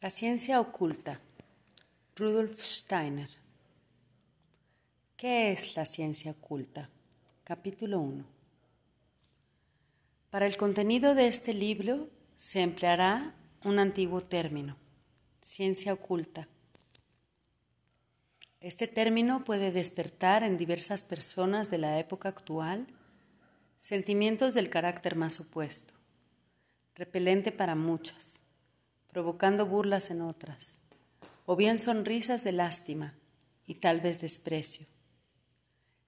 La ciencia oculta. Rudolf Steiner. ¿Qué es la ciencia oculta? Capítulo 1. Para el contenido de este libro se empleará un antiguo término, ciencia oculta. Este término puede despertar en diversas personas de la época actual sentimientos del carácter más opuesto, repelente para muchas provocando burlas en otras, o bien sonrisas de lástima y tal vez desprecio.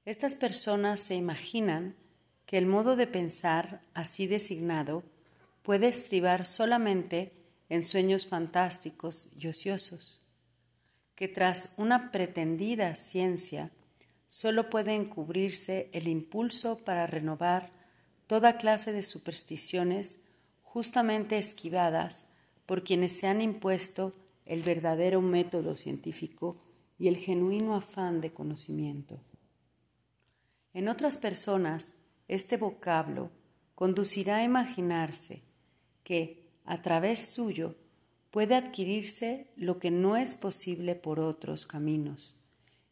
Estas personas se imaginan que el modo de pensar así designado puede estribar solamente en sueños fantásticos y ociosos, que tras una pretendida ciencia solo puede encubrirse el impulso para renovar toda clase de supersticiones justamente esquivadas por quienes se han impuesto el verdadero método científico y el genuino afán de conocimiento. En otras personas, este vocablo conducirá a imaginarse que, a través suyo, puede adquirirse lo que no es posible por otros caminos,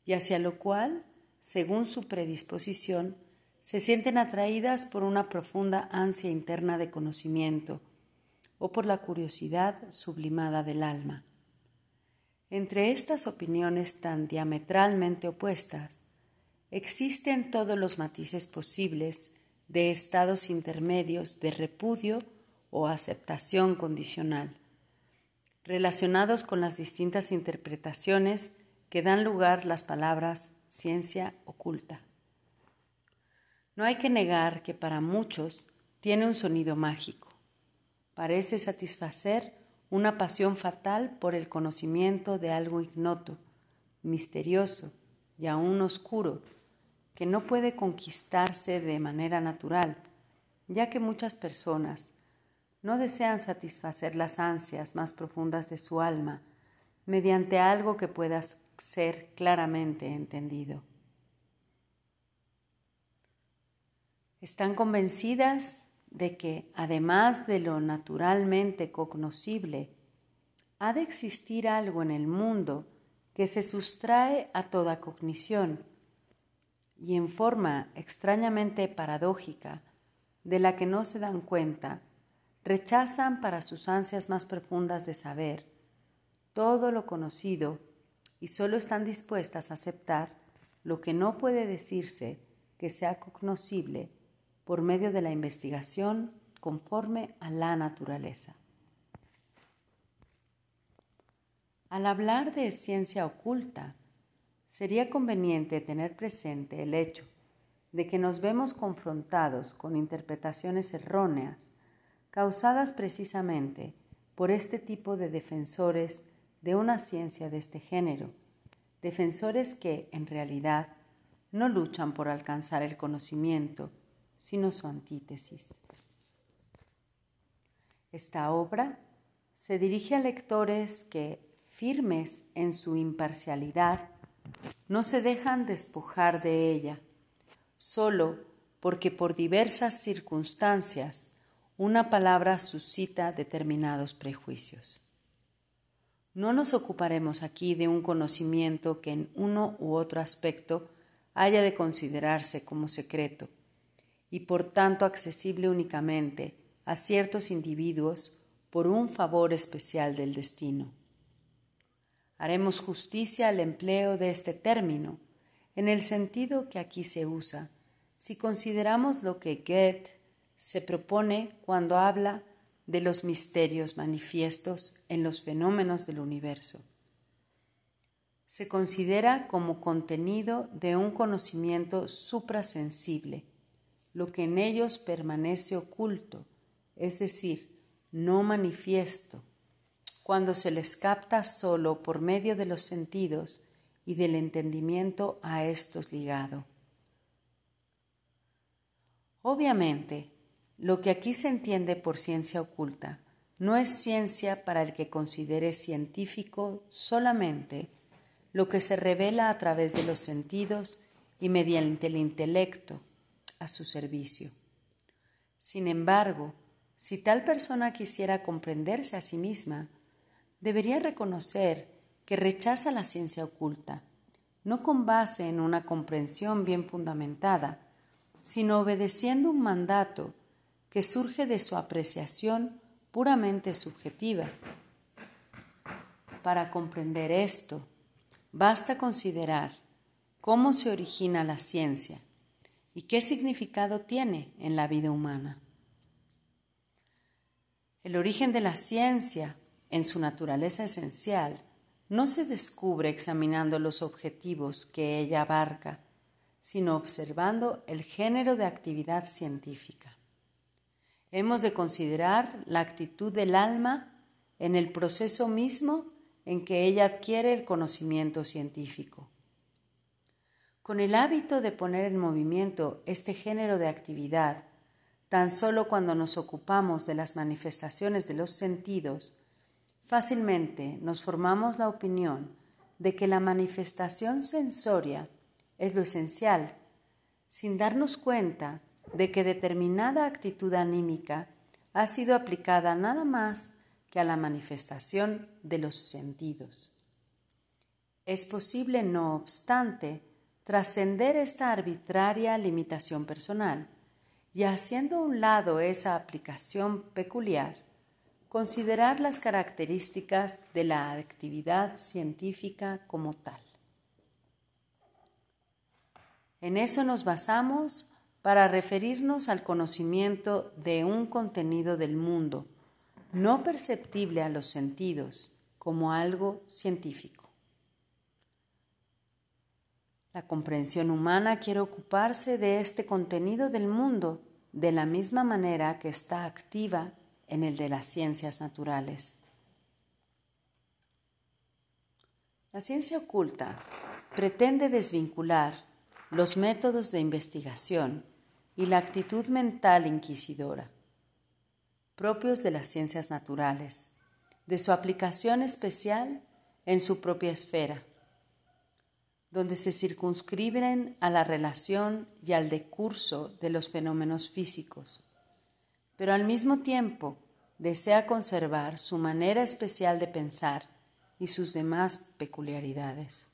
y hacia lo cual, según su predisposición, se sienten atraídas por una profunda ansia interna de conocimiento, o por la curiosidad sublimada del alma. Entre estas opiniones tan diametralmente opuestas, existen todos los matices posibles de estados intermedios de repudio o aceptación condicional, relacionados con las distintas interpretaciones que dan lugar las palabras ciencia oculta. No hay que negar que para muchos tiene un sonido mágico parece satisfacer una pasión fatal por el conocimiento de algo ignoto, misterioso y aún oscuro, que no puede conquistarse de manera natural, ya que muchas personas no desean satisfacer las ansias más profundas de su alma mediante algo que pueda ser claramente entendido. Están convencidas de que, además de lo naturalmente cognoscible, ha de existir algo en el mundo que se sustrae a toda cognición y en forma extrañamente paradójica, de la que no se dan cuenta, rechazan para sus ansias más profundas de saber todo lo conocido y solo están dispuestas a aceptar lo que no puede decirse que sea cognoscible por medio de la investigación conforme a la naturaleza. Al hablar de ciencia oculta, sería conveniente tener presente el hecho de que nos vemos confrontados con interpretaciones erróneas causadas precisamente por este tipo de defensores de una ciencia de este género, defensores que, en realidad, no luchan por alcanzar el conocimiento, sino su antítesis. Esta obra se dirige a lectores que, firmes en su imparcialidad, no se dejan despojar de ella, solo porque por diversas circunstancias una palabra suscita determinados prejuicios. No nos ocuparemos aquí de un conocimiento que en uno u otro aspecto haya de considerarse como secreto, y por tanto accesible únicamente a ciertos individuos por un favor especial del destino. Haremos justicia al empleo de este término en el sentido que aquí se usa, si consideramos lo que Goethe se propone cuando habla de los misterios manifiestos en los fenómenos del universo. Se considera como contenido de un conocimiento suprasensible, lo que en ellos permanece oculto, es decir, no manifiesto, cuando se les capta solo por medio de los sentidos y del entendimiento a estos ligado. Obviamente, lo que aquí se entiende por ciencia oculta no es ciencia para el que considere científico solamente lo que se revela a través de los sentidos y mediante el intelecto, a su servicio. Sin embargo, si tal persona quisiera comprenderse a sí misma, debería reconocer que rechaza la ciencia oculta, no con base en una comprensión bien fundamentada, sino obedeciendo un mandato que surge de su apreciación puramente subjetiva. Para comprender esto, basta considerar cómo se origina la ciencia y qué significado tiene en la vida humana. El origen de la ciencia, en su naturaleza esencial, no se descubre examinando los objetivos que ella abarca, sino observando el género de actividad científica. Hemos de considerar la actitud del alma en el proceso mismo en que ella adquiere el conocimiento científico. Con el hábito de poner en movimiento este género de actividad, tan solo cuando nos ocupamos de las manifestaciones de los sentidos, fácilmente nos formamos la opinión de que la manifestación sensoria es lo esencial, sin darnos cuenta de que determinada actitud anímica ha sido aplicada nada más que a la manifestación de los sentidos. Es posible, no obstante, trascender esta arbitraria limitación personal y haciendo a un lado esa aplicación peculiar, considerar las características de la actividad científica como tal. En eso nos basamos para referirnos al conocimiento de un contenido del mundo, no perceptible a los sentidos, como algo científico. La comprensión humana quiere ocuparse de este contenido del mundo de la misma manera que está activa en el de las ciencias naturales. La ciencia oculta pretende desvincular los métodos de investigación y la actitud mental inquisidora, propios de las ciencias naturales, de su aplicación especial en su propia esfera donde se circunscriben a la relación y al decurso de los fenómenos físicos, pero al mismo tiempo desea conservar su manera especial de pensar y sus demás peculiaridades.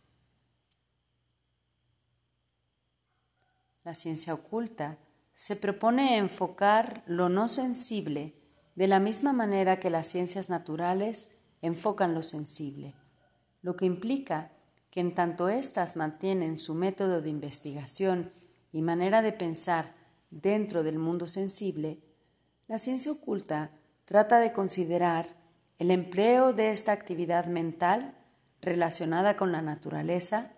La ciencia oculta se propone enfocar lo no sensible de la misma manera que las ciencias naturales enfocan lo sensible, lo que implica que en tanto éstas mantienen su método de investigación y manera de pensar dentro del mundo sensible, la ciencia oculta trata de considerar el empleo de esta actividad mental relacionada con la naturaleza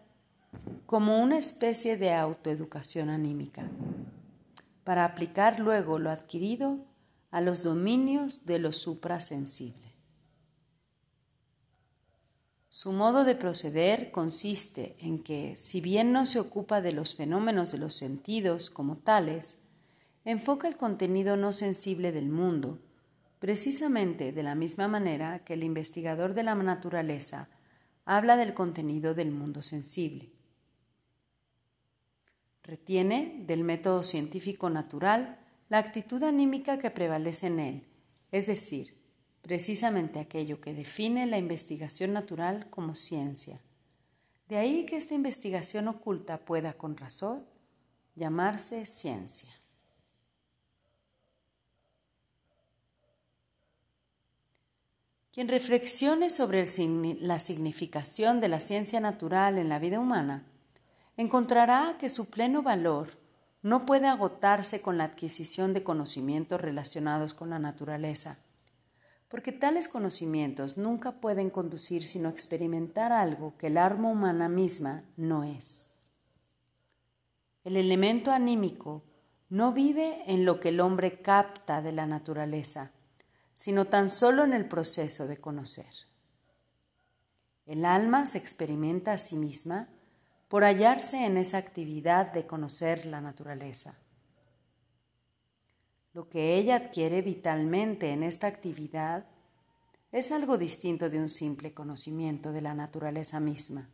como una especie de autoeducación anímica, para aplicar luego lo adquirido a los dominios de lo suprasensible. Su modo de proceder consiste en que, si bien no se ocupa de los fenómenos de los sentidos como tales, enfoca el contenido no sensible del mundo, precisamente de la misma manera que el investigador de la naturaleza habla del contenido del mundo sensible. Retiene del método científico natural la actitud anímica que prevalece en él, es decir, precisamente aquello que define la investigación natural como ciencia. De ahí que esta investigación oculta pueda con razón llamarse ciencia. Quien reflexione sobre la significación de la ciencia natural en la vida humana, encontrará que su pleno valor no puede agotarse con la adquisición de conocimientos relacionados con la naturaleza, porque tales conocimientos nunca pueden conducir sino a experimentar algo que el alma humana misma no es. El elemento anímico no vive en lo que el hombre capta de la naturaleza, sino tan solo en el proceso de conocer. El alma se experimenta a sí misma por hallarse en esa actividad de conocer la naturaleza. Lo que ella adquiere vitalmente en esta actividad es algo distinto de un simple conocimiento de la naturaleza misma.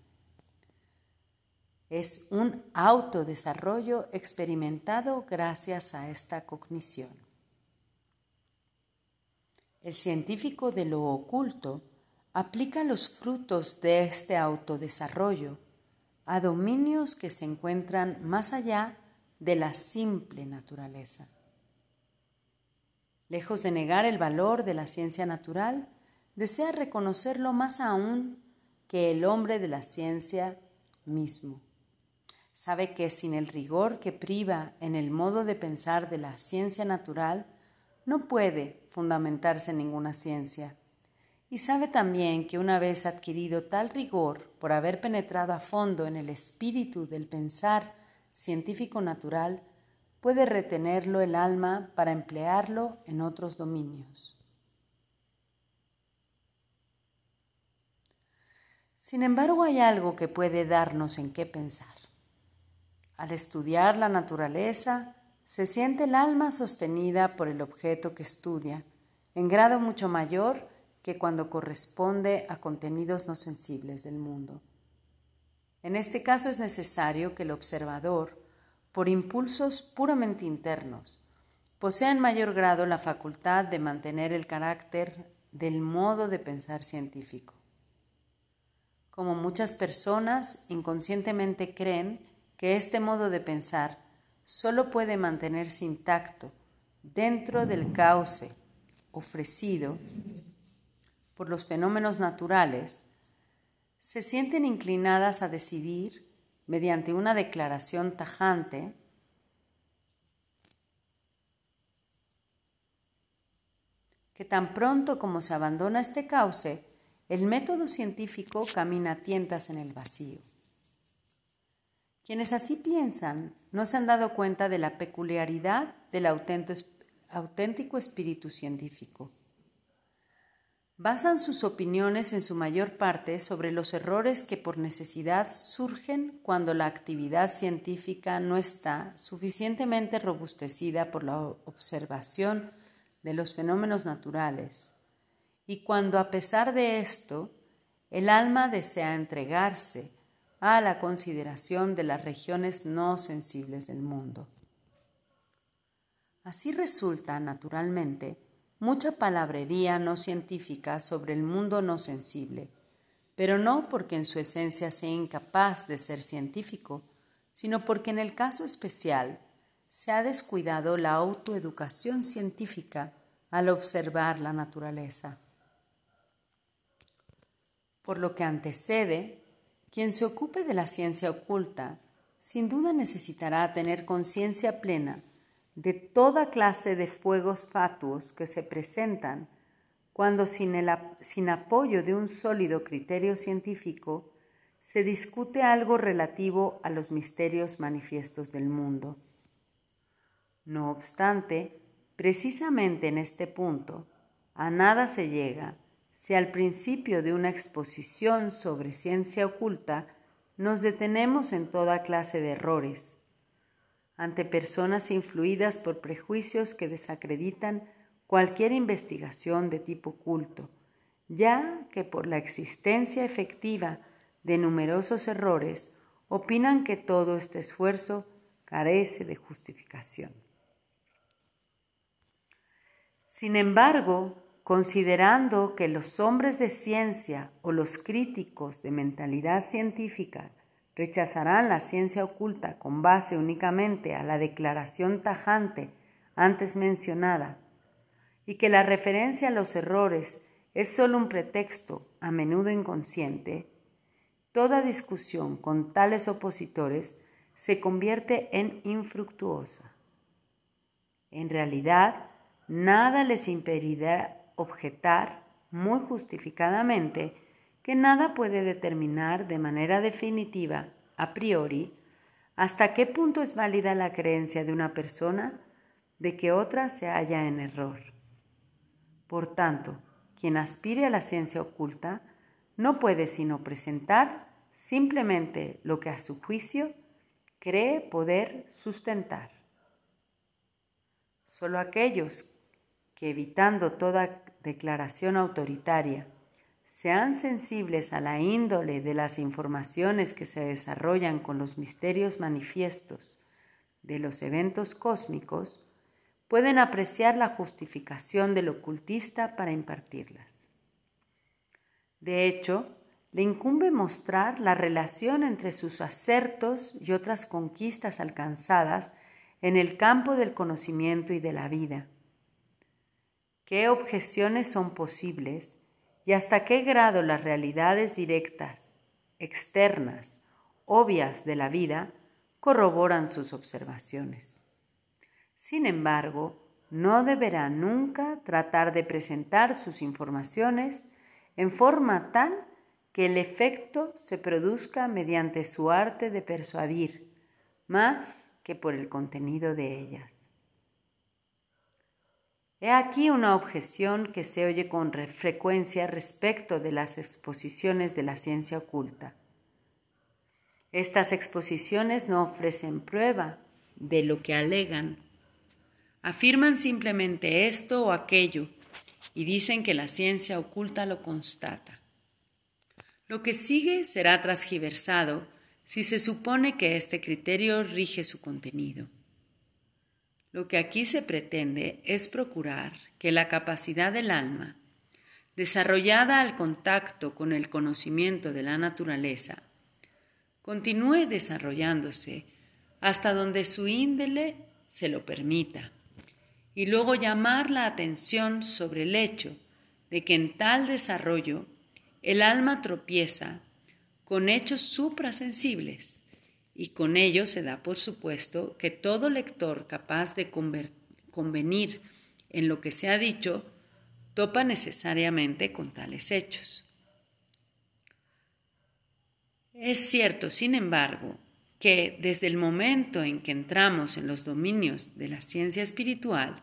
Es un autodesarrollo experimentado gracias a esta cognición. El científico de lo oculto aplica los frutos de este autodesarrollo a dominios que se encuentran más allá de la simple naturaleza. Lejos de negar el valor de la ciencia natural, desea reconocerlo más aún que el hombre de la ciencia mismo. Sabe que sin el rigor que priva en el modo de pensar de la ciencia natural, no puede fundamentarse ninguna ciencia. Y sabe también que una vez adquirido tal rigor por haber penetrado a fondo en el espíritu del pensar científico natural, puede retenerlo el alma para emplearlo en otros dominios. Sin embargo, hay algo que puede darnos en qué pensar. Al estudiar la naturaleza, se siente el alma sostenida por el objeto que estudia, en grado mucho mayor que cuando corresponde a contenidos no sensibles del mundo. En este caso es necesario que el observador, por impulsos puramente internos, posea en mayor grado la facultad de mantener el carácter del modo de pensar científico. Como muchas personas inconscientemente creen que este modo de pensar solo puede mantenerse intacto dentro del cauce ofrecido por los fenómenos naturales, se sienten inclinadas a decidir, mediante una declaración tajante, que tan pronto como se abandona este cauce, el método científico camina a tientas en el vacío. Quienes así piensan no se han dado cuenta de la peculiaridad del auténtico espíritu científico. Basan sus opiniones en su mayor parte sobre los errores que por necesidad surgen cuando la actividad científica no está suficientemente robustecida por la observación de los fenómenos naturales y cuando a pesar de esto el alma desea entregarse a la consideración de las regiones no sensibles del mundo. Así resulta, naturalmente, mucha palabrería no científica sobre el mundo no sensible, pero no porque en su esencia sea incapaz de ser científico, sino porque en el caso especial se ha descuidado la autoeducación científica al observar la naturaleza. Por lo que antecede, quien se ocupe de la ciencia oculta, sin duda necesitará tener conciencia plena de toda clase de fuegos fatuos que se presentan cuando sin, el, sin apoyo de un sólido criterio científico se discute algo relativo a los misterios manifiestos del mundo. No obstante, precisamente en este punto, a nada se llega si al principio de una exposición sobre ciencia oculta nos detenemos en toda clase de errores, ante personas influidas por prejuicios que desacreditan cualquier investigación de tipo culto, ya que por la existencia efectiva de numerosos errores opinan que todo este esfuerzo carece de justificación. Sin embargo, considerando que los hombres de ciencia o los críticos de mentalidad científica rechazarán la ciencia oculta con base únicamente a la declaración tajante antes mencionada, y que la referencia a los errores es sólo un pretexto, a menudo inconsciente, toda discusión con tales opositores se convierte en infructuosa. En realidad, nada les impedirá objetar muy justificadamente que nada puede determinar de manera definitiva, a priori, hasta qué punto es válida la creencia de una persona de que otra se halla en error. Por tanto, quien aspire a la ciencia oculta no puede sino presentar simplemente lo que a su juicio cree poder sustentar. Solo aquellos que evitando toda declaración autoritaria sean sensibles a la índole de las informaciones que se desarrollan con los misterios manifiestos de los eventos cósmicos, pueden apreciar la justificación del ocultista para impartirlas. De hecho, le incumbe mostrar la relación entre sus acertos y otras conquistas alcanzadas en el campo del conocimiento y de la vida. ¿Qué objeciones son posibles y hasta qué grado las realidades directas, externas, obvias de la vida corroboran sus observaciones? Sin embargo, no deberá nunca tratar de presentar sus informaciones en forma tal que el efecto se produzca mediante su arte de persuadir, más que por el contenido de ellas. He aquí una objeción que se oye con frecuencia respecto de las exposiciones de la ciencia oculta. Estas exposiciones no ofrecen prueba de lo que alegan. Afirman simplemente esto o aquello y dicen que la ciencia oculta lo constata. Lo que sigue será transgiversado si se supone que este criterio rige su contenido. Lo que aquí se pretende es procurar que la capacidad del alma, desarrollada al contacto con el conocimiento de la naturaleza, continúe desarrollándose hasta donde su índole se lo permita, y luego llamar la atención sobre el hecho de que en tal desarrollo el alma tropieza con hechos suprasensibles, y con ello se da por supuesto que todo lector capaz de convenir en lo que se ha dicho topa necesariamente con tales hechos. Es cierto, sin embargo, que desde el momento en que entramos en los dominios de la ciencia espiritual,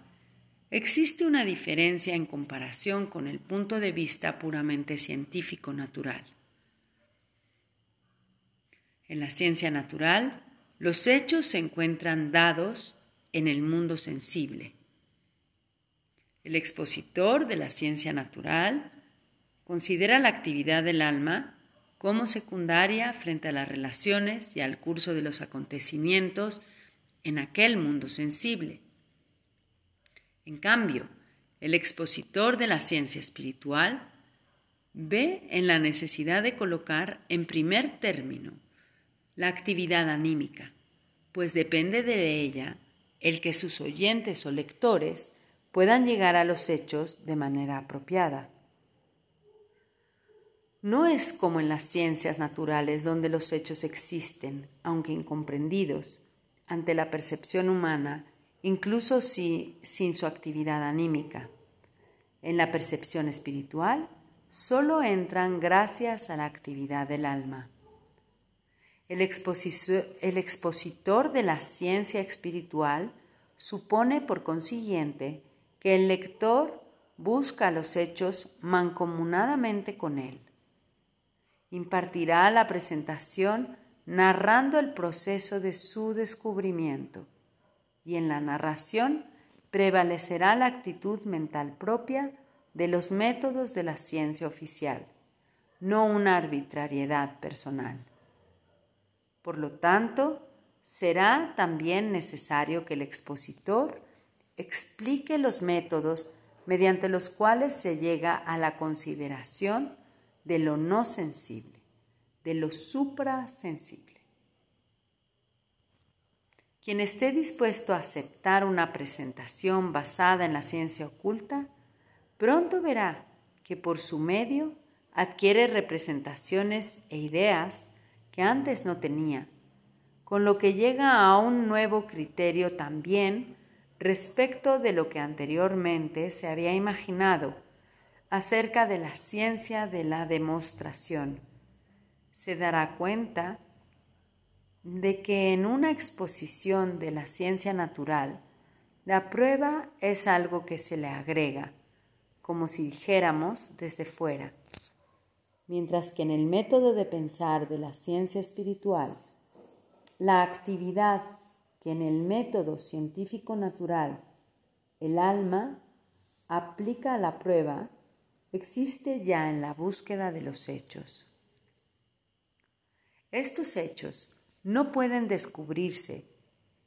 existe una diferencia en comparación con el punto de vista puramente científico natural. En la ciencia natural, los hechos se encuentran dados en el mundo sensible. El expositor de la ciencia natural considera la actividad del alma como secundaria frente a las relaciones y al curso de los acontecimientos en aquel mundo sensible. En cambio, el expositor de la ciencia espiritual ve en la necesidad de colocar en primer término la actividad anímica, pues depende de ella el que sus oyentes o lectores puedan llegar a los hechos de manera apropiada. No es como en las ciencias naturales donde los hechos existen, aunque incomprendidos, ante la percepción humana, incluso si, sin su actividad anímica. En la percepción espiritual solo entran gracias a la actividad del alma. El, expositor de la ciencia espiritual supone, por consiguiente, que el lector busca los hechos mancomunadamente con él. Impartirá la presentación narrando el proceso de su descubrimiento y en la narración prevalecerá la actitud mental propia de los métodos de la ciencia oficial, no una arbitrariedad personal. Por lo tanto, será también necesario que el expositor explique los métodos mediante los cuales se llega a la consideración de lo no sensible, de lo suprasensible. Quien esté dispuesto a aceptar una presentación basada en la ciencia oculta, pronto verá que por su medio adquiere representaciones e ideas que antes no tenía, con lo que llega a un nuevo criterio también respecto de lo que anteriormente se había imaginado acerca de la ciencia de la demostración. Se dará cuenta de que en una exposición de la ciencia natural, la prueba es algo que se le agrega, como si dijéramos desde fuera mientras que en el método de pensar de la ciencia espiritual, la actividad que en el método científico natural el alma aplica a la prueba existe ya en la búsqueda de los hechos. Estos hechos no pueden descubrirse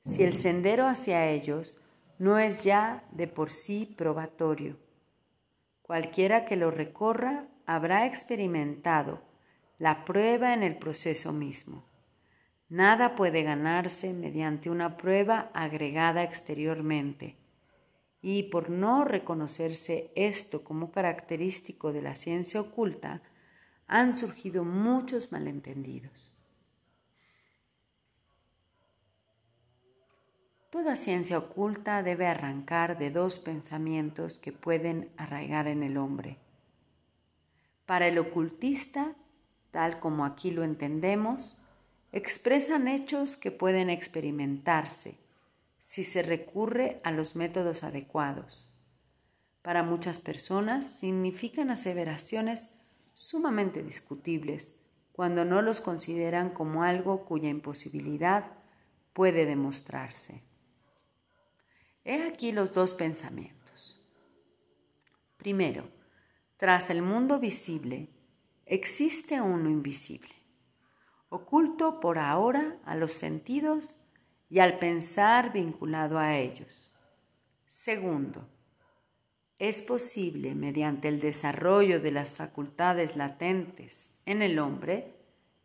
si el sendero hacia ellos no es ya de por sí probatorio. Cualquiera que lo recorra habrá experimentado la prueba en el proceso mismo. Nada puede ganarse mediante una prueba agregada exteriormente. Y por no reconocerse esto como característico de la ciencia oculta, han surgido muchos malentendidos. Toda ciencia oculta debe arrancar de dos pensamientos que pueden arraigar en el hombre. Para el ocultista, tal como aquí lo entendemos, expresan hechos que pueden experimentarse si se recurre a los métodos adecuados. Para muchas personas significan aseveraciones sumamente discutibles cuando no los consideran como algo cuya imposibilidad puede demostrarse. He aquí los dos pensamientos. Primero, tras el mundo visible existe uno invisible oculto por ahora a los sentidos y al pensar vinculado a ellos. Segundo, es posible, mediante el desarrollo de las facultades latentes en el hombre,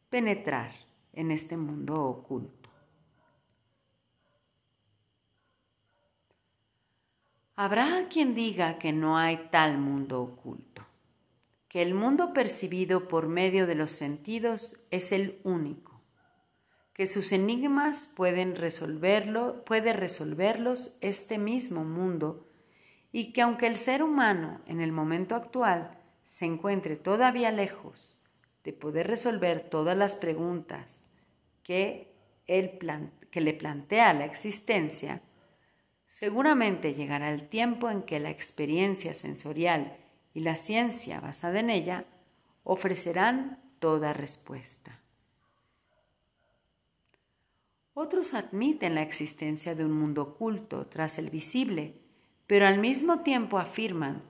penetrar en este mundo oculto. Habrá quien diga que no hay tal mundo oculto que el mundo percibido por medio de los sentidos es el único, que sus enigmas pueden resolverlo, puede resolverlos este mismo mundo, y que aunque el ser humano en el momento actual se encuentre todavía lejos de poder resolver todas las preguntas que, él que le plantea la existencia, seguramente llegará el tiempo en que la experiencia sensorial y la ciencia basada en ella ofrecerán toda respuesta. Otros admiten la existencia de un mundo oculto tras el visible, pero al mismo tiempo afirman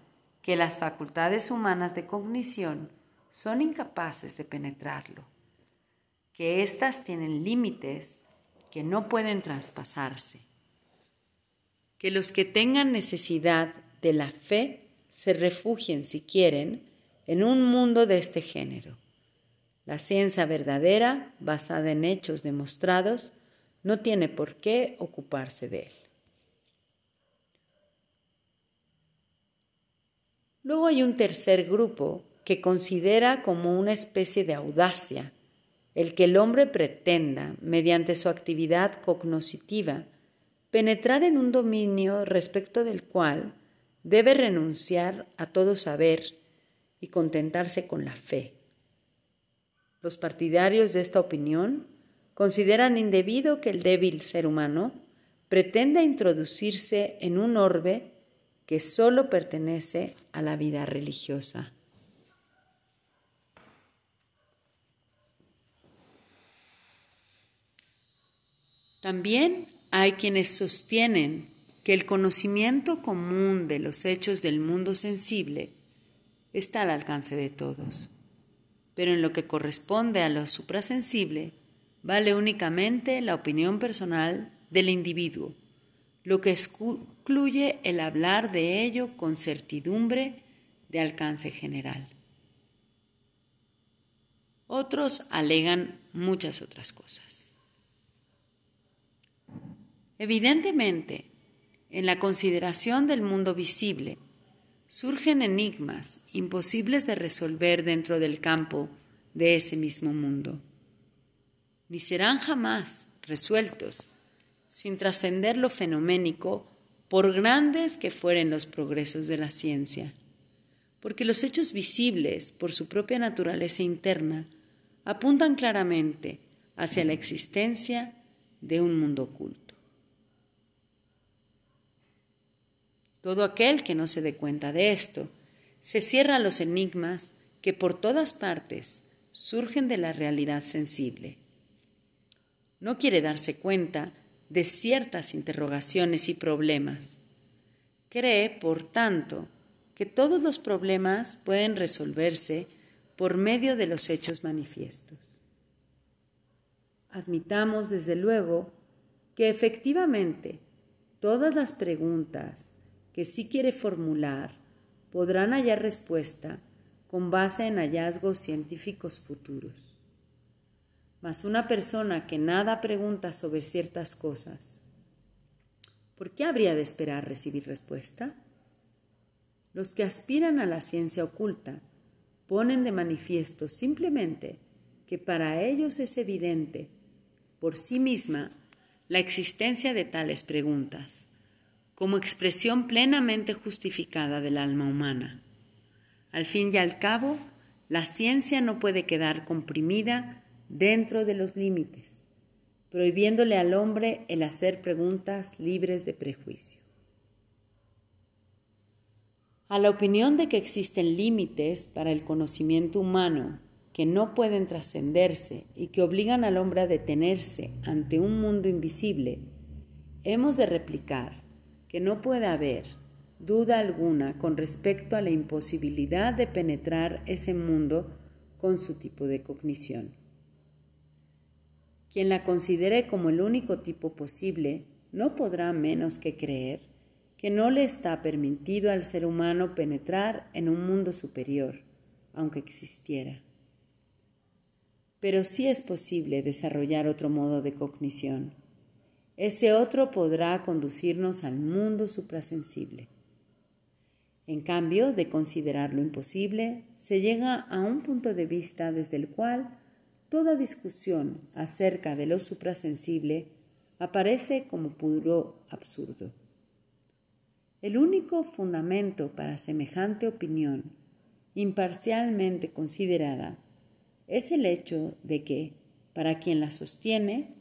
que las facultades humanas de cognición son incapaces de penetrarlo, que éstas tienen límites que no pueden traspasarse, que los que tengan necesidad de la fe se refugien, si quieren, en un mundo de este género. La ciencia verdadera, basada en hechos demostrados, no tiene por qué ocuparse de él. Luego hay un tercer grupo que considera como una especie de audacia el que el hombre pretenda, mediante su actividad cognoscitiva, penetrar en un dominio respecto del cual debe renunciar a todo saber y contentarse con la fe. Los partidarios de esta opinión consideran indebido que el débil ser humano pretenda introducirse en un orbe que sólo pertenece a la vida religiosa. También hay quienes sostienen que el conocimiento común de los hechos del mundo sensible está al alcance de todos, pero en lo que corresponde a lo suprasensible vale únicamente la opinión personal del individuo, lo que excluye el hablar de ello con certidumbre de alcance general. Otros alegan muchas otras cosas. Evidentemente, en la consideración del mundo visible, surgen enigmas imposibles de resolver dentro del campo de ese mismo mundo. Ni serán jamás resueltos sin trascender lo fenoménico por grandes que fueren los progresos de la ciencia, porque los hechos visibles, por su propia naturaleza interna, apuntan claramente hacia la existencia de un mundo oculto. Todo aquel que no se dé cuenta de esto se cierra a los enigmas que por todas partes surgen de la realidad sensible. No quiere darse cuenta de ciertas interrogaciones y problemas. Cree, por tanto, que todos los problemas pueden resolverse por medio de los hechos manifiestos. Admitamos, desde luego, que efectivamente todas las preguntas que sí quiere formular podrán hallar respuesta con base en hallazgos científicos futuros. Mas una persona que nada pregunta sobre ciertas cosas, ¿por qué habría de esperar recibir respuesta? Los que aspiran a la ciencia oculta ponen de manifiesto simplemente que para ellos es evidente por sí misma la existencia de tales preguntas, como expresión plenamente justificada del alma humana. Al fin y al cabo, la ciencia no puede quedar comprimida dentro de los límites, prohibiéndole al hombre el hacer preguntas libres de prejuicio. A la opinión de que existen límites para el conocimiento humano que no pueden trascenderse y que obligan al hombre a detenerse ante un mundo invisible, hemos de replicar que no puede haber duda alguna con respecto a la imposibilidad de penetrar ese mundo con su tipo de cognición. Quien la considere como el único tipo posible no podrá menos que creer que no le está permitido al ser humano penetrar en un mundo superior, aunque existiera. Pero sí es posible desarrollar otro modo de cognición. Ese otro podrá conducirnos al mundo suprasensible. En cambio, de considerar lo imposible, se llega a un punto de vista desde el cual toda discusión acerca de lo suprasensible aparece como puro absurdo. El único fundamento para semejante opinión, imparcialmente considerada, es el hecho de que, para quien la sostiene,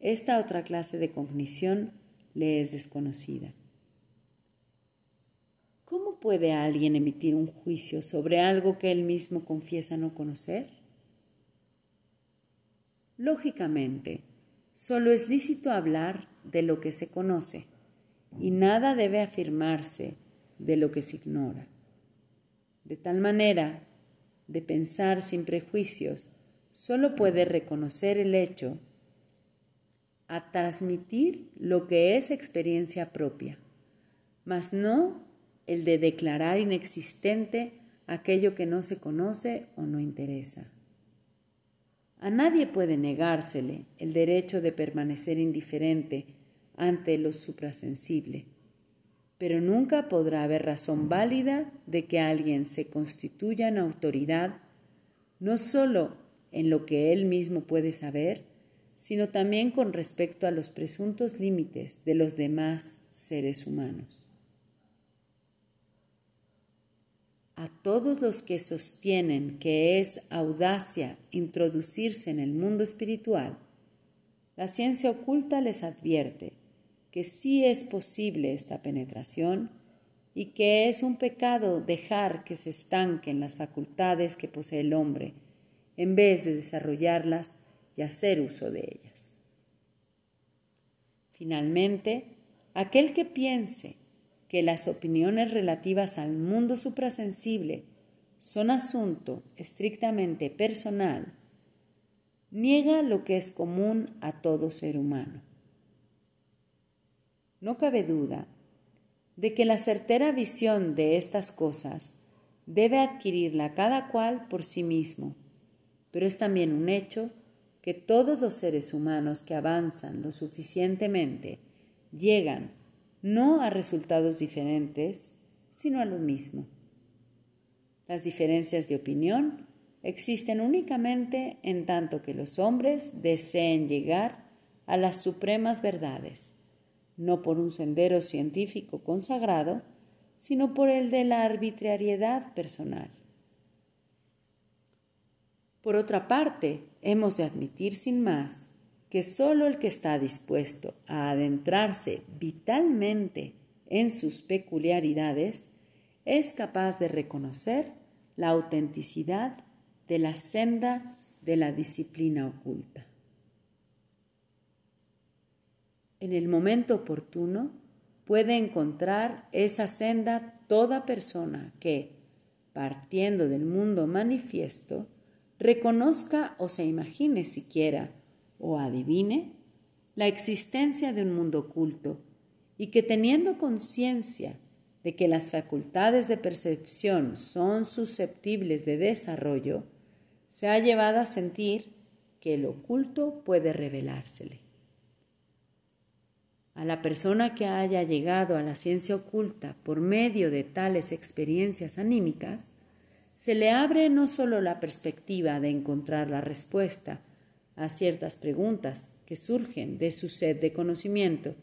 esta otra clase de cognición le es desconocida. ¿Cómo puede alguien emitir un juicio sobre algo que él mismo confiesa no conocer? Lógicamente, solo es lícito hablar de lo que se conoce y nada debe afirmarse de lo que se ignora. De tal manera, de pensar sin prejuicios, solo puede reconocer el hecho a transmitir lo que es experiencia propia, mas no el de declarar inexistente aquello que no se conoce o no interesa. A nadie puede negársele el derecho de permanecer indiferente ante lo suprasensible, pero nunca podrá haber razón válida de que alguien se constituya en autoridad no sólo en lo que él mismo puede saber, sino también con respecto a los presuntos límites de los demás seres humanos. A todos los que sostienen que es audacia introducirse en el mundo espiritual, la ciencia oculta les advierte que sí es posible esta penetración y que es un pecado dejar que se estanquen las facultades que posee el hombre en vez de desarrollarlas hacer uso de ellas. Finalmente, aquel que piense que las opiniones relativas al mundo suprasensible son asunto estrictamente personal, niega lo que es común a todo ser humano no cabe duda de que la certera visión de estas cosas debe adquirirla cada cual por sí mismo, pero es también un hecho que todos los seres humanos que avanzan lo suficientemente llegan no a resultados diferentes, sino a lo mismo. Las diferencias de opinión existen únicamente en tanto que los hombres deseen llegar a las supremas verdades no por un sendero científico consagrado, sino por el de la arbitrariedad personal. Por otra parte, hemos de admitir sin más que sólo el que está dispuesto a adentrarse vitalmente en sus peculiaridades es capaz de reconocer la autenticidad de la senda de la disciplina oculta. en el momento oportuno, puede encontrar esa senda toda persona que, partiendo del mundo manifiesto, reconozca o se imagine siquiera o adivine la existencia de un mundo oculto y que teniendo conciencia de que las facultades de percepción son susceptibles de desarrollo, se ha llevado a sentir que el oculto puede revelársele. A la persona que haya llegado a la ciencia oculta por medio de tales experiencias anímicas, se le abre no sólo la perspectiva de encontrar la respuesta a ciertas preguntas que surgen de su sed de conocimiento,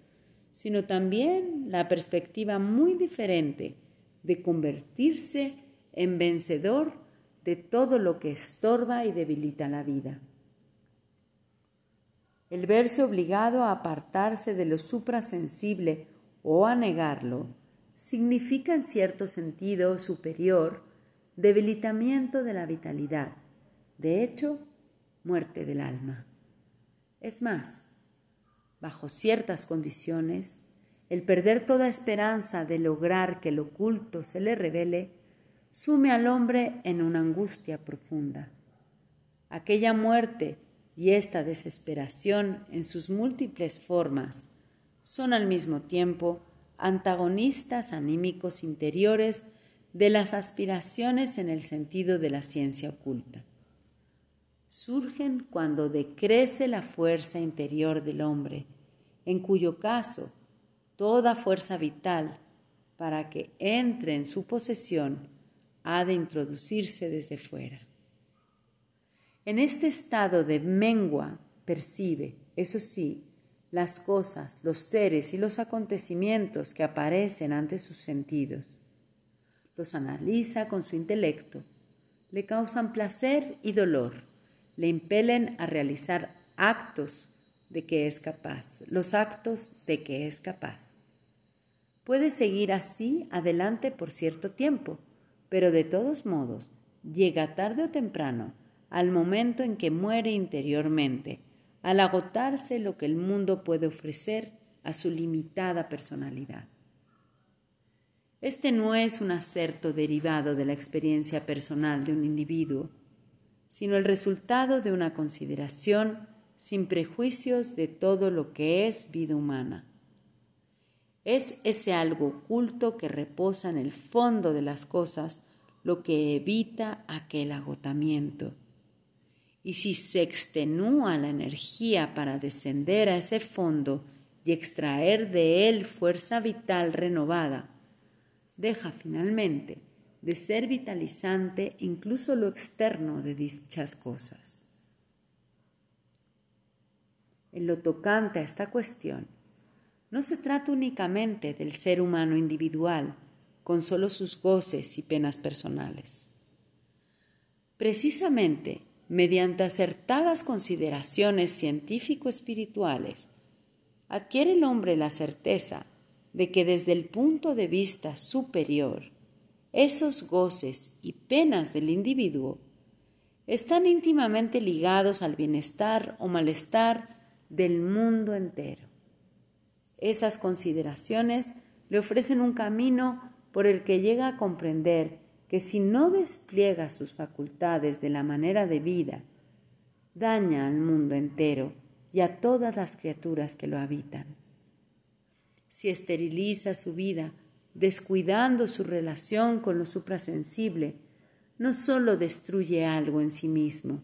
sino también la perspectiva muy diferente de convertirse en vencedor de todo lo que estorba y debilita la vida. El verse obligado a apartarse de lo suprasensible o a negarlo significa en cierto sentido superior debilitamiento de la vitalidad, de hecho, muerte del alma. Es más, bajo ciertas condiciones, el perder toda esperanza de lograr que lo oculto se le revele, sume al hombre en una angustia profunda. Aquella muerte y esta desesperación en sus múltiples formas son al mismo tiempo antagonistas anímicos interiores de las aspiraciones en el sentido de la ciencia oculta. Surgen cuando decrece la fuerza interior del hombre, en cuyo caso toda fuerza vital para que entre en su posesión ha de introducirse desde fuera. En este estado de mengua percibe, eso sí, las cosas, los seres y los acontecimientos que aparecen ante sus sentidos. Los analiza con su intelecto, le causan placer y dolor, le impelen a realizar actos de que es capaz, los actos de que es capaz. Puede seguir así adelante por cierto tiempo, pero de todos modos, llega tarde o temprano al momento en que muere interiormente, al agotarse lo que el mundo puede ofrecer a su limitada personalidad. Este no es un acerto derivado de la experiencia personal de un individuo, sino el resultado de una consideración sin prejuicios de todo lo que es vida humana. Es ese algo oculto que reposa en el fondo de las cosas lo que evita aquel agotamiento y si se extenúa la energía para descender a ese fondo y extraer de él fuerza vital renovada, deja finalmente de ser vitalizante incluso lo externo de dichas cosas. En lo tocante a esta cuestión, no se trata únicamente del ser humano individual, con solo sus goces y penas personales. Precisamente mediante acertadas consideraciones científico-espirituales, adquiere el hombre la certeza de que desde el punto de vista superior, esos goces y penas del individuo están íntimamente ligados al bienestar o malestar del mundo entero. Esas consideraciones le ofrecen un camino por el que llega a comprender que si no despliega sus facultades de la manera de vida, daña al mundo entero y a todas las criaturas que lo habitan. Si esteriliza su vida, descuidando su relación con lo suprasensible, no sólo destruye algo en sí mismo,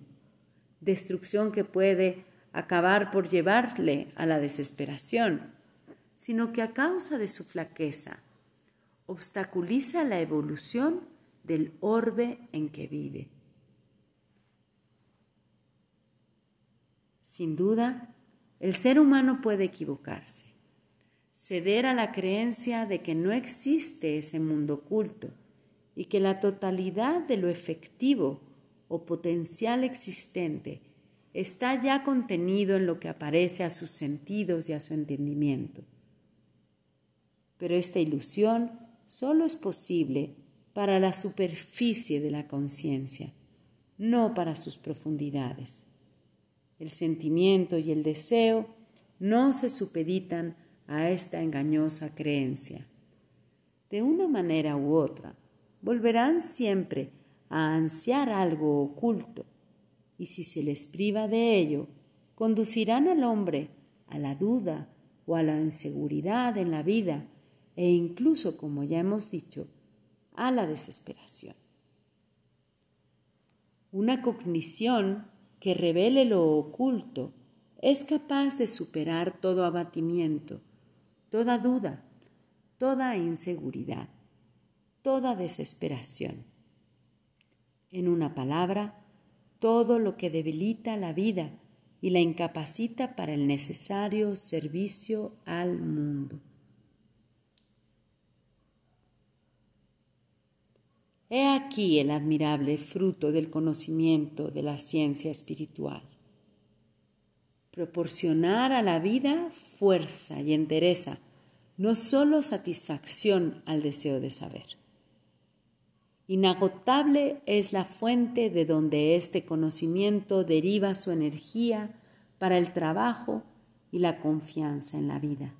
destrucción que puede acabar por llevarle a la desesperación, sino que a causa de su flaqueza obstaculiza la evolución del orbe en que vive. Sin duda, el ser humano puede equivocarse, ceder a la creencia de que no existe ese mundo oculto y que la totalidad de lo efectivo o potencial existente está ya contenido en lo que aparece a sus sentidos y a su entendimiento. Pero esta ilusión solo es posible para la superficie de la conciencia, no para sus profundidades. El sentimiento y el deseo no se supeditan a esta engañosa creencia. De una manera u otra, volverán siempre a ansiar algo oculto, y si se les priva de ello, conducirán al hombre a la duda o a la inseguridad en la vida e incluso, como ya hemos dicho, a la desesperación. Una cognición que revele lo oculto es capaz de superar todo abatimiento, toda duda, toda inseguridad, toda desesperación. En una palabra, todo lo que debilita la vida y la incapacita para el necesario servicio al mundo. He aquí el admirable fruto del conocimiento de la ciencia espiritual. Proporcionar a la vida fuerza y entereza, no solo satisfacción al deseo de saber. Inagotable es la fuente de donde este conocimiento deriva su energía para el trabajo y la confianza en la vida.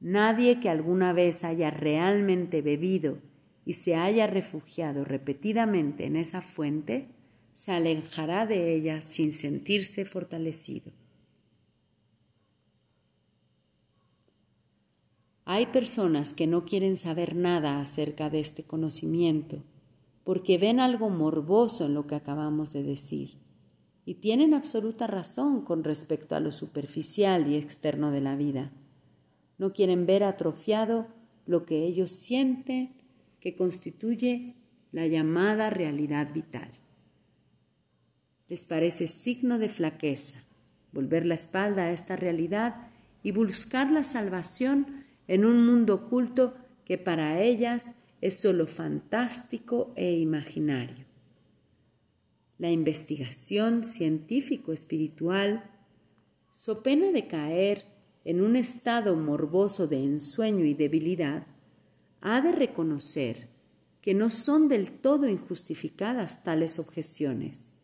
Nadie que alguna vez haya realmente bebido y se haya refugiado repetidamente en esa fuente, se alejará de ella sin sentirse fortalecido. Hay personas que no quieren saber nada acerca de este conocimiento porque ven algo morboso en lo que acabamos de decir y tienen absoluta razón con respecto a lo superficial y externo de la vida. No quieren ver atrofiado lo que ellos sienten que constituye la llamada realidad vital. Les parece signo de flaqueza volver la espalda a esta realidad y buscar la salvación en un mundo oculto que para ellas es solo fantástico e imaginario. La investigación científico-espiritual, so pena de caer en un estado morboso de ensueño y debilidad, ha de reconocer que no son del todo injustificadas tales objeciones,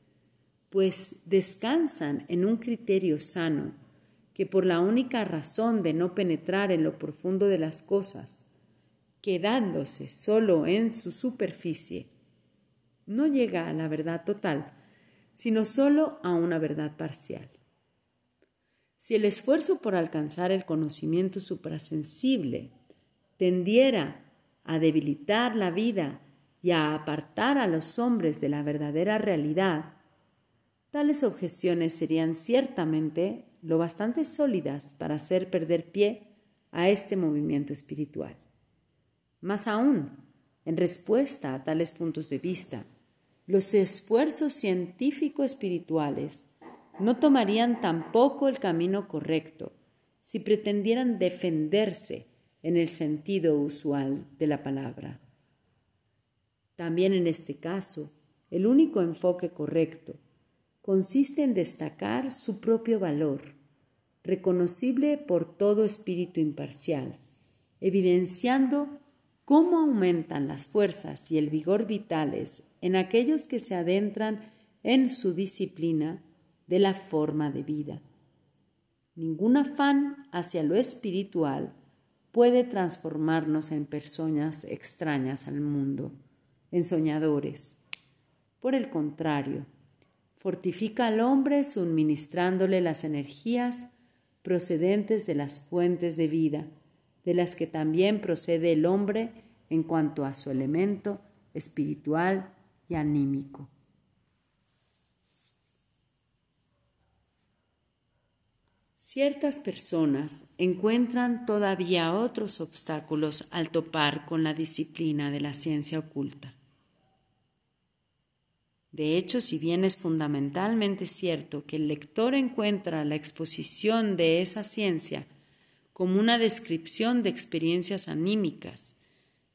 pues descansan en un criterio sano que por la única razón de no penetrar en lo profundo de las cosas, quedándose solo en su superficie, no llega a la verdad total, sino solo a una verdad parcial. Si el esfuerzo por alcanzar el conocimiento suprasensible tendiera a debilitar la vida y a apartar a los hombres de la verdadera realidad, tales objeciones serían ciertamente lo bastante sólidas para hacer perder pie a este movimiento espiritual. Más aún, en respuesta a tales puntos de vista, los esfuerzos científico-espirituales no tomarían tampoco el camino correcto si pretendieran defenderse en el sentido usual de la palabra. También en este caso, el único enfoque correcto consiste en destacar su propio valor, reconocible por todo espíritu imparcial, evidenciando cómo aumentan las fuerzas y el vigor vitales en aquellos que se adentran en su disciplina de la forma de vida. Ningún afán hacia lo espiritual puede transformarnos en personas extrañas al mundo, en soñadores. Por el contrario, fortifica al hombre suministrándole las energías procedentes de las fuentes de vida, de las que también procede el hombre en cuanto a su elemento espiritual y anímico. Ciertas personas encuentran todavía otros obstáculos al topar con la disciplina de la ciencia oculta. De hecho, si bien es fundamentalmente cierto que el lector encuentra la exposición de esa ciencia como una descripción de experiencias anímicas,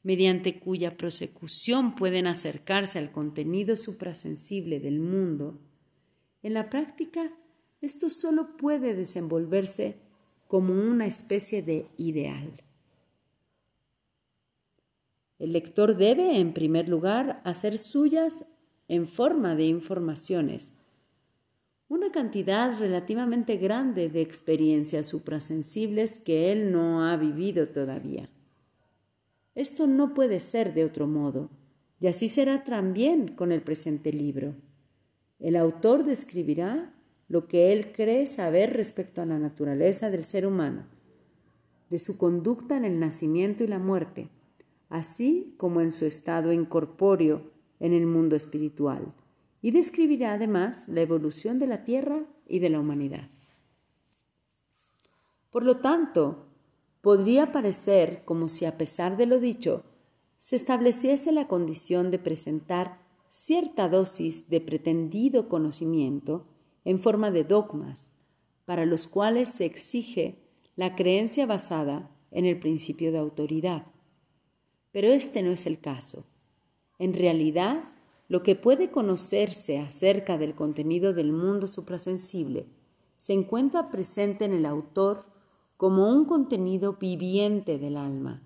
mediante cuya prosecución pueden acercarse al contenido suprasensible del mundo, en la práctica esto solo puede desenvolverse como una especie de ideal. El lector debe, en primer lugar, hacer suyas en forma de informaciones, una cantidad relativamente grande de experiencias suprasensibles que él no ha vivido todavía. Esto no puede ser de otro modo, y así será también con el presente libro. El autor describirá lo que él cree saber respecto a la naturaleza del ser humano, de su conducta en el nacimiento y la muerte, así como en su estado incorpóreo en el mundo espiritual, y describirá además la evolución de la Tierra y de la humanidad. Por lo tanto, podría parecer como si a pesar de lo dicho, se estableciese la condición de presentar cierta dosis de pretendido conocimiento en forma de dogmas, para los cuales se exige la creencia basada en el principio de autoridad. Pero este no es el caso. En realidad, lo que puede conocerse acerca del contenido del mundo suprasensible se encuentra presente en el autor como un contenido viviente del alma.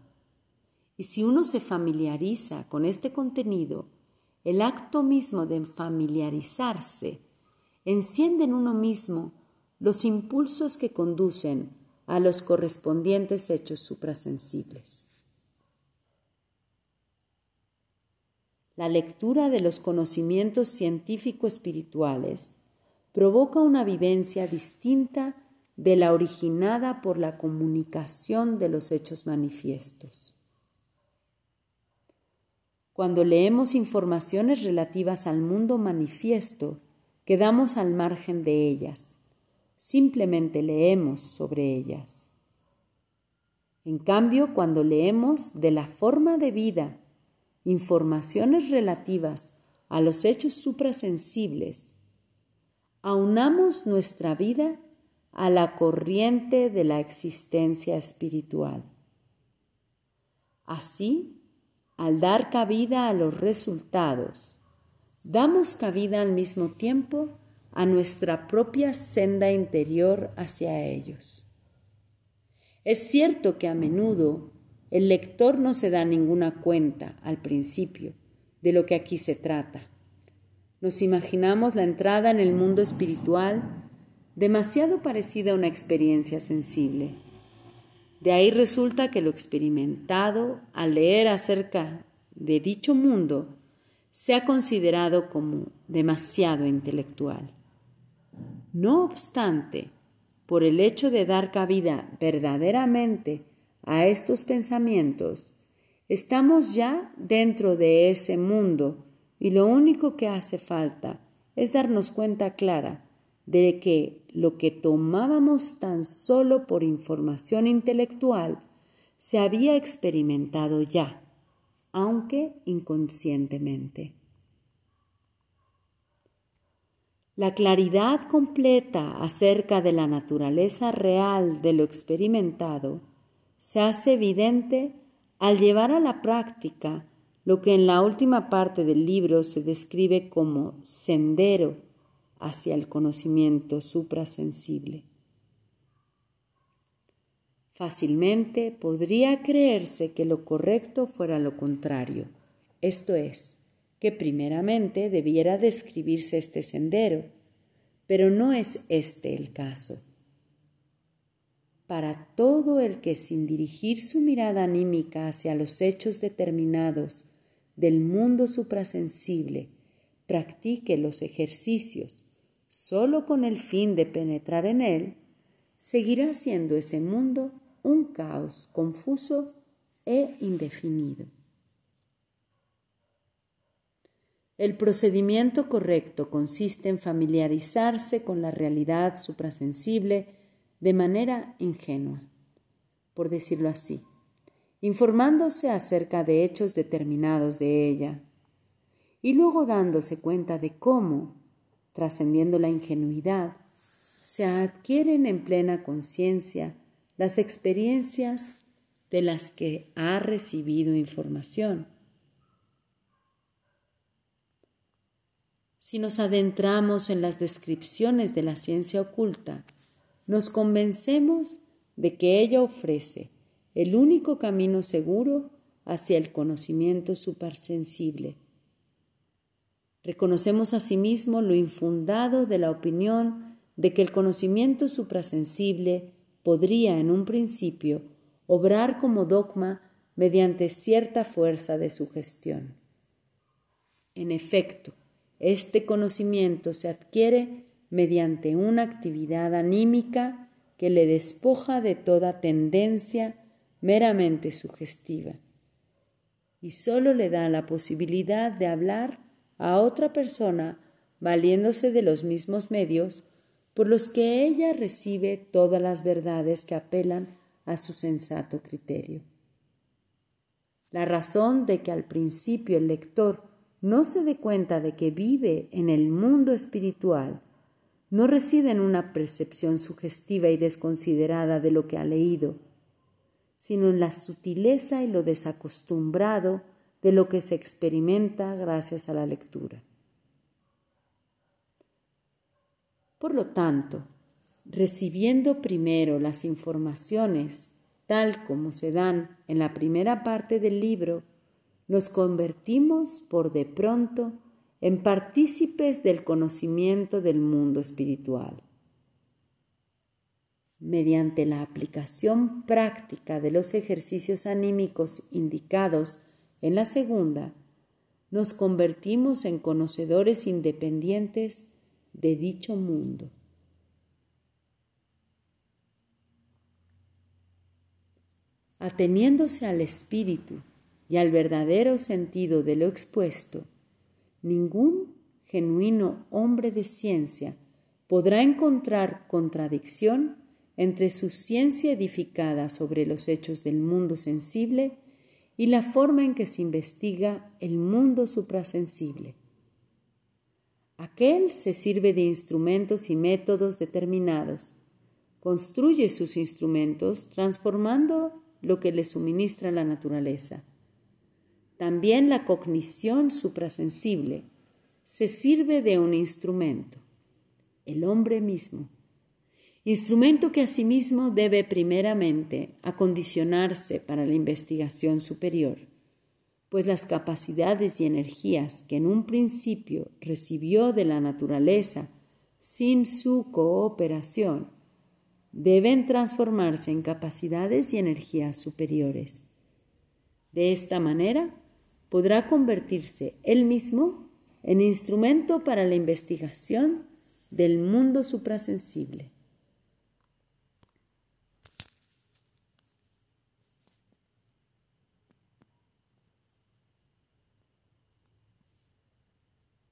Y si uno se familiariza con este contenido, el acto mismo de familiarizarse enciende en uno mismo los impulsos que conducen a los correspondientes hechos suprasensibles. La lectura de los conocimientos científico-espirituales provoca una vivencia distinta de la originada por la comunicación de los hechos manifiestos. Cuando leemos informaciones relativas al mundo manifiesto, quedamos al margen de ellas, simplemente leemos sobre ellas. En cambio, cuando leemos de la forma de vida informaciones relativas a los hechos suprasensibles, aunamos nuestra vida a la corriente de la existencia espiritual. Así, al dar cabida a los resultados, damos cabida al mismo tiempo a nuestra propia senda interior hacia ellos. Es cierto que a menudo el lector no se da ninguna cuenta al principio de lo que aquí se trata. Nos imaginamos la entrada en el mundo espiritual demasiado parecida a una experiencia sensible. De ahí resulta que lo experimentado al leer acerca de dicho mundo se ha considerado como demasiado intelectual. No obstante, por el hecho de dar cabida verdaderamente a estos pensamientos, estamos ya dentro de ese mundo y lo único que hace falta es darnos cuenta clara de que lo que tomábamos tan solo por información intelectual se había experimentado ya, aunque inconscientemente. La claridad completa acerca de la naturaleza real de lo experimentado se hace evidente al llevar a la práctica lo que en la última parte del libro se describe como sendero hacia el conocimiento suprasensible. Fácilmente podría creerse que lo correcto fuera lo contrario, esto es, que primeramente debiera describirse este sendero, pero no es este el caso para todo el que sin dirigir su mirada anímica hacia los hechos determinados del mundo suprasensible practique los ejercicios solo con el fin de penetrar en él, seguirá siendo ese mundo un caos confuso e indefinido. El procedimiento correcto consiste en familiarizarse con la realidad suprasensible de manera ingenua, por decirlo así, informándose acerca de hechos determinados de ella, y luego dándose cuenta de cómo, trascendiendo la ingenuidad, se adquieren en plena conciencia las experiencias de las que ha recibido información. Si nos adentramos en las descripciones de la ciencia oculta, nos convencemos de que ella ofrece el único camino seguro hacia el conocimiento supersensible. Reconocemos asimismo lo infundado de la opinión de que el conocimiento suprasensible podría en un principio obrar como dogma mediante cierta fuerza de sugestión. En efecto, este conocimiento se adquiere mediante una actividad anímica que le despoja de toda tendencia meramente sugestiva y solo le da la posibilidad de hablar a otra persona valiéndose de los mismos medios por los que ella recibe todas las verdades que apelan a su sensato criterio. La razón de que al principio el lector no se dé cuenta de que vive en el mundo espiritual no reside en una percepción sugestiva y desconsiderada de lo que ha leído, sino en la sutileza y lo desacostumbrado de lo que se experimenta gracias a la lectura. Por lo tanto, recibiendo primero las informaciones tal como se dan en la primera parte del libro, nos convertimos por de pronto en partícipes del conocimiento del mundo espiritual. Mediante la aplicación práctica de los ejercicios anímicos indicados en la segunda, nos convertimos en conocedores independientes de dicho mundo. Ateniéndose al espíritu y al verdadero sentido de lo expuesto, ningún genuino hombre de ciencia podrá encontrar contradicción entre su ciencia edificada sobre los hechos del mundo sensible y la forma en que se investiga el mundo suprasensible. Aquel se sirve de instrumentos y métodos determinados, construye sus instrumentos transformando lo que le suministra la naturaleza. También la cognición suprasensible se sirve de un instrumento, el hombre mismo, instrumento que asimismo debe primeramente acondicionarse para la investigación superior pues las capacidades y energías que en un principio recibió de la naturaleza sin su cooperación deben transformarse en capacidades y energías superiores. De esta manera podrá convertirse él mismo en instrumento para la investigación del mundo suprasensible.